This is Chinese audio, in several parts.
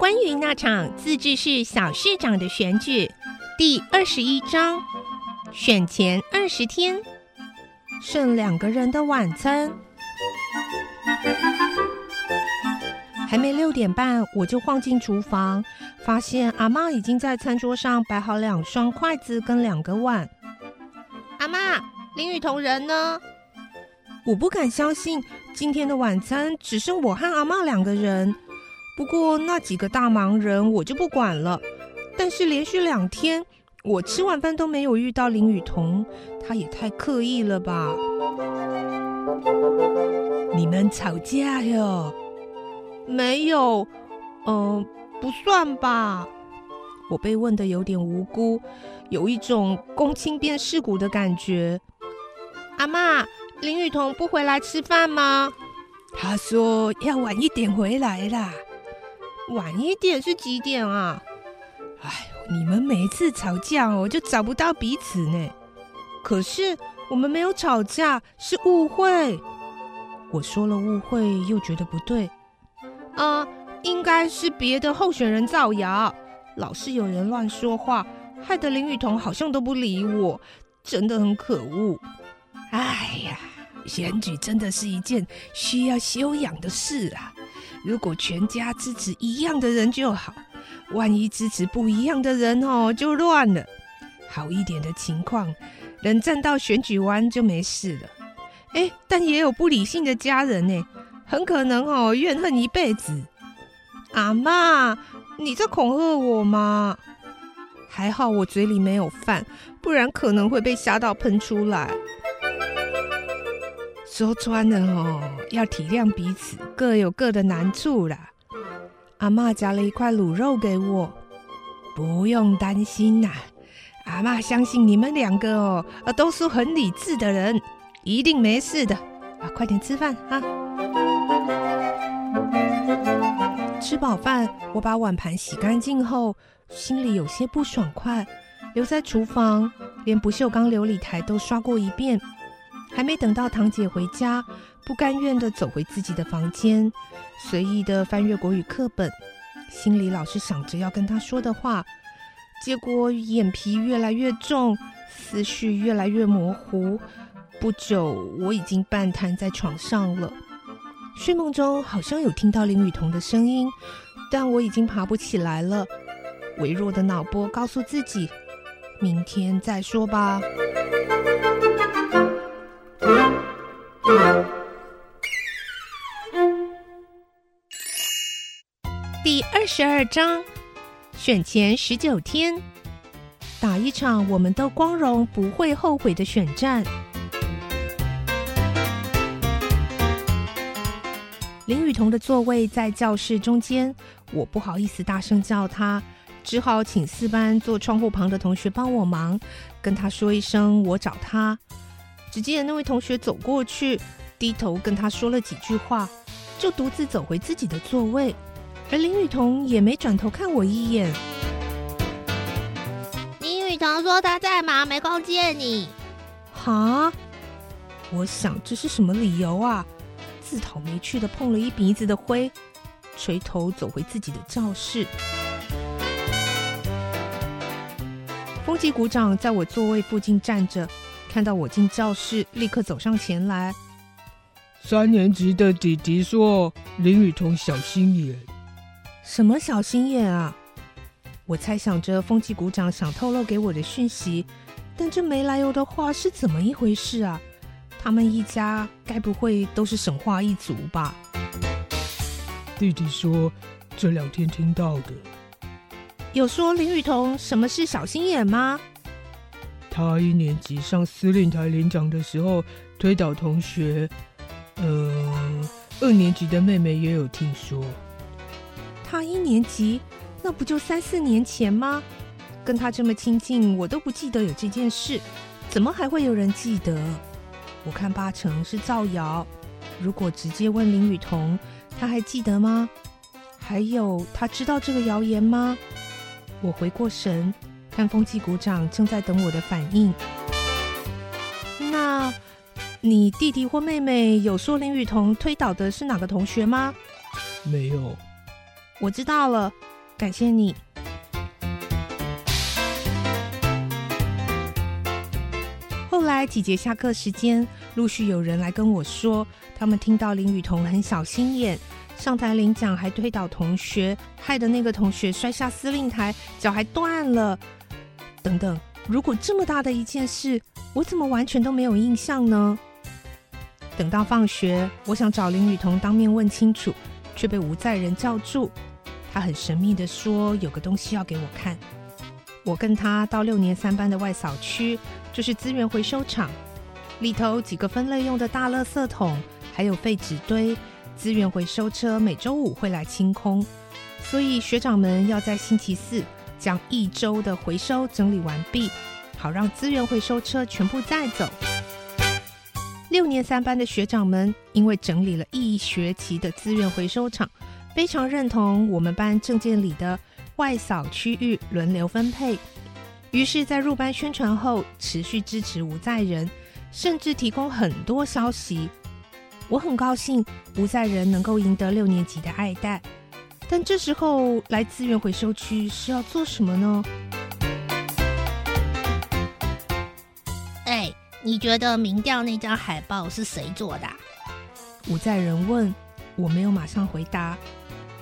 关于那场自治市小市长的选举，第二十一章，选前二十天，剩两个人的晚餐。还没六点半，我就晃进厨房，发现阿妈已经在餐桌上摆好两双筷子跟两个碗。阿妈，林雨桐人呢？我不敢相信，今天的晚餐只剩我和阿妈两个人。不过那几个大忙人我就不管了。但是连续两天，我吃晚饭都没有遇到林雨桐，他也太刻意了吧？你们吵架哟？没有，嗯，不算吧。我被问的有点无辜，有一种公卿变世故的感觉。阿妈。林雨桐不回来吃饭吗？他说要晚一点回来啦。晚一点是几点啊？哎，你们每次吵架哦，就找不到彼此呢。可是我们没有吵架，是误会。我说了误会，又觉得不对。啊，应该是别的候选人造谣，老是有人乱说话，害得林雨桐好像都不理我，真的很可恶。哎呀！选举真的是一件需要修养的事啊！如果全家支持一样的人就好，万一支持不一样的人哦，就乱了。好一点的情况，冷战到选举完就没事了。哎，但也有不理性的家人呢，很可能哦怨恨一辈子。阿妈，你在恐吓我吗？还好我嘴里没有饭，不然可能会被吓到喷出来。说穿了哦，要体谅彼此，各有各的难处啦。阿妈夹了一块卤肉给我，不用担心呐。阿妈相信你们两个哦，都是很理智的人，一定没事的。啊，快点吃饭啊！吃饱饭，我把碗盘洗干净后，心里有些不爽快，留在厨房，连不锈钢琉璃台都刷过一遍。还没等到堂姐回家，不甘愿的走回自己的房间，随意的翻阅国语课本，心里老是想着要跟她说的话，结果眼皮越来越重，思绪越来越模糊。不久，我已经半瘫在床上了。睡梦中好像有听到林雨桐的声音，但我已经爬不起来了。微弱的脑波告诉自己，明天再说吧。第二十二章，选前十九天，打一场我们都光荣不会后悔的选战。林雨桐的座位在教室中间，我不好意思大声叫他，只好请四班坐窗户旁的同学帮我忙，跟他说一声我找他。只记得那位同学走过去，低头跟他说了几句话，就独自走回自己的座位。而林雨桐也没转头看我一眼。林雨桐说他在忙，没空见你。哈？我想这是什么理由啊？自讨没趣的碰了一鼻子的灰，垂头走回自己的教室。风纪股长在我座位附近站着，看到我进教室，立刻走上前来。三年级的弟弟说：“林雨桐小心眼。”什么小心眼啊！我猜想着风纪股长想透露给我的讯息，但这没来由的话是怎么一回事啊？他们一家该不会都是神话一族吧？弟弟说这两天听到的，有说林雨桐什么是小心眼吗？他一年级上司令台领奖的时候推倒同学，呃，二年级的妹妹也有听说。他一年级那不就三四年前吗？跟他这么亲近，我都不记得有这件事，怎么还会有人记得？我看八成是造谣。如果直接问林雨桐，他还记得吗？还有，他知道这个谣言吗？我回过神，看风纪股长正在等我的反应。那，你弟弟或妹妹有说林雨桐推倒的是哪个同学吗？没有。我知道了，感谢你。后来几节下课时间，陆续有人来跟我说，他们听到林雨桐很小心眼，上台领奖还推倒同学，害得那个同学摔下司令台，脚还断了，等等。如果这么大的一件事，我怎么完全都没有印象呢？等到放学，我想找林雨桐当面问清楚，却被吴在人叫住。他很神秘的说，有个东西要给我看。我跟他到六年三班的外扫区，就是资源回收厂，里头几个分类用的大垃圾桶，还有废纸堆。资源回收车每周五会来清空，所以学长们要在星期四将一周的回收整理完毕，好让资源回收车全部载走。六年三班的学长们因为整理了一学期的资源回收厂，非常认同我们班证件里的。外扫区域轮流分配，于是，在入班宣传后，持续支持无在人，甚至提供很多消息。我很高兴吴在人能够赢得六年级的爱戴，但这时候来资源回收区是要做什么呢？哎，你觉得民调那张海报是谁做的？吴在人问，我没有马上回答，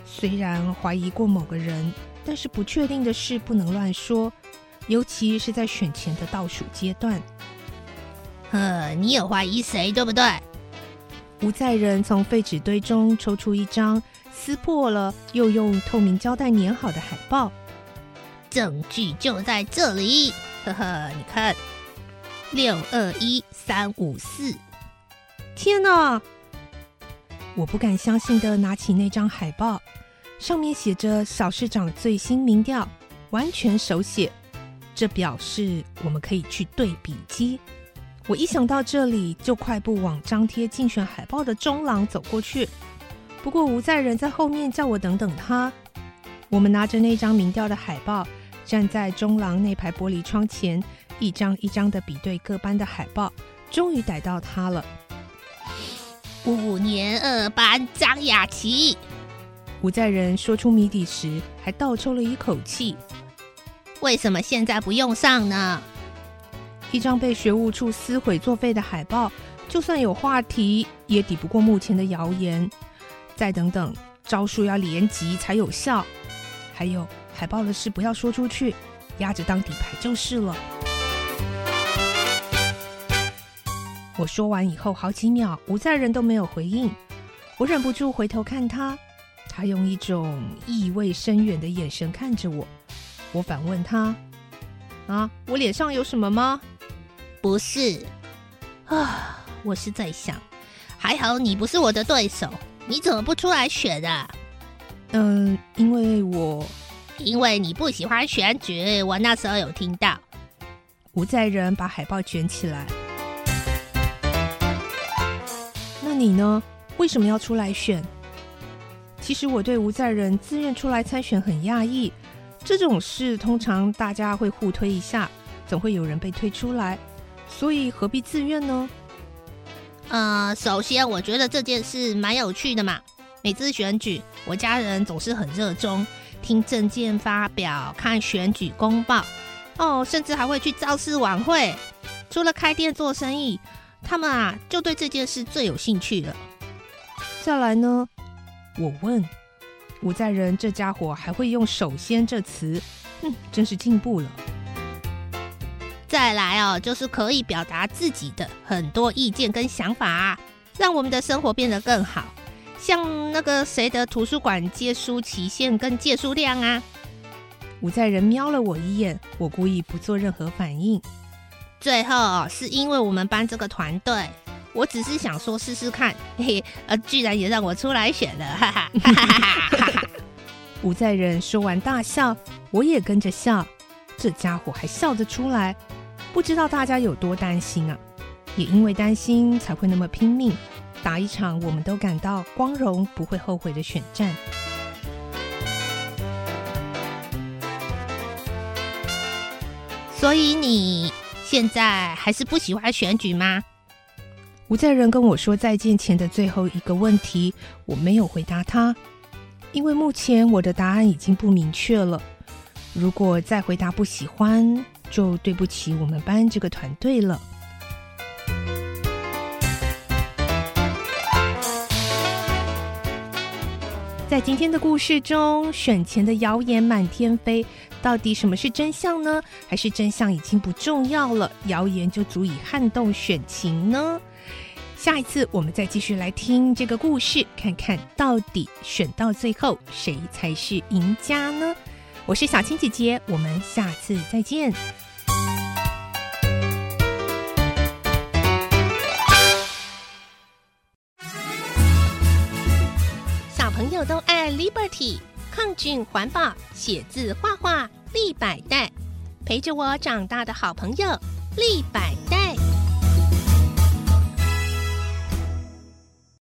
虽然怀疑过某个人。但是不确定的事不能乱说，尤其是在选前的倒数阶段。呃，你有怀疑谁对不对？吴在仁从废纸堆中抽出一张撕破了又用透明胶带粘好的海报，证据就在这里。呵呵，你看，六二一三五四。天哪！我不敢相信的拿起那张海报。上面写着小市长最新民调，完全手写，这表示我们可以去对比机。我一想到这里，就快步往张贴竞选海报的中廊走过去。不过吴在仁在后面叫我等等他。我们拿着那张民调的海报，站在中廊那排玻璃窗前，一张一张的比对各班的海报，终于逮到他了。五年二班张雅琪。吴在仁说出谜底时，还倒抽了一口气。为什么现在不用上呢？一张被学务处撕毁作废的海报，就算有话题，也抵不过目前的谣言。再等等，招数要连级才有效。还有，海报的事不要说出去，压着当底牌就是了。我说完以后，好几秒，吴在人都没有回应。我忍不住回头看他。他用一种意味深远的眼神看着我，我反问他：“啊，我脸上有什么吗？”“不是。”啊，我是在想，还好你不是我的对手，你怎么不出来选啊？嗯，因为我，因为你不喜欢选举，我那时候有听到。吴在仁把海报卷起来。那你呢？为什么要出来选？其实我对吴在仁自愿出来参选很讶异，这种事通常大家会互推一下，总会有人被推出来，所以何必自愿呢？呃，首先我觉得这件事蛮有趣的嘛。每次选举，我家人总是很热衷听证件发表、看选举公报，哦，甚至还会去造势晚会。除了开店做生意，他们啊就对这件事最有兴趣了。再来呢？我问吴在人，这家伙还会用“首先”这词，嗯，真是进步了。再来哦，就是可以表达自己的很多意见跟想法，让我们的生活变得更好。像那个谁的图书馆借书期限跟借书量啊。武在人瞄了我一眼，我故意不做任何反应。最后是因为我们班这个团队。我只是想说试试看，嘿嘿，呃，居然也让我出来选了，哈哈哈哈哈哈！吴在仁说完大笑，我也跟着笑。这家伙还笑得出来，不知道大家有多担心啊！也因为担心，才会那么拼命打一场我们都感到光荣、不会后悔的选战。所以你现在还是不喜欢选举吗？吴在仁跟我说再见前的最后一个问题，我没有回答他，因为目前我的答案已经不明确了。如果再回答不喜欢，就对不起我们班这个团队了。在今天的故事中，选前的谣言满天飞，到底什么是真相呢？还是真相已经不重要了，谣言就足以撼动选情呢？下一次我们再继续来听这个故事，看看到底选到最后谁才是赢家呢？我是小青姐姐，我们下次再见。小朋友都爱 Liberty，抗菌环保，写字画画立百代，陪着我长大的好朋友立百代。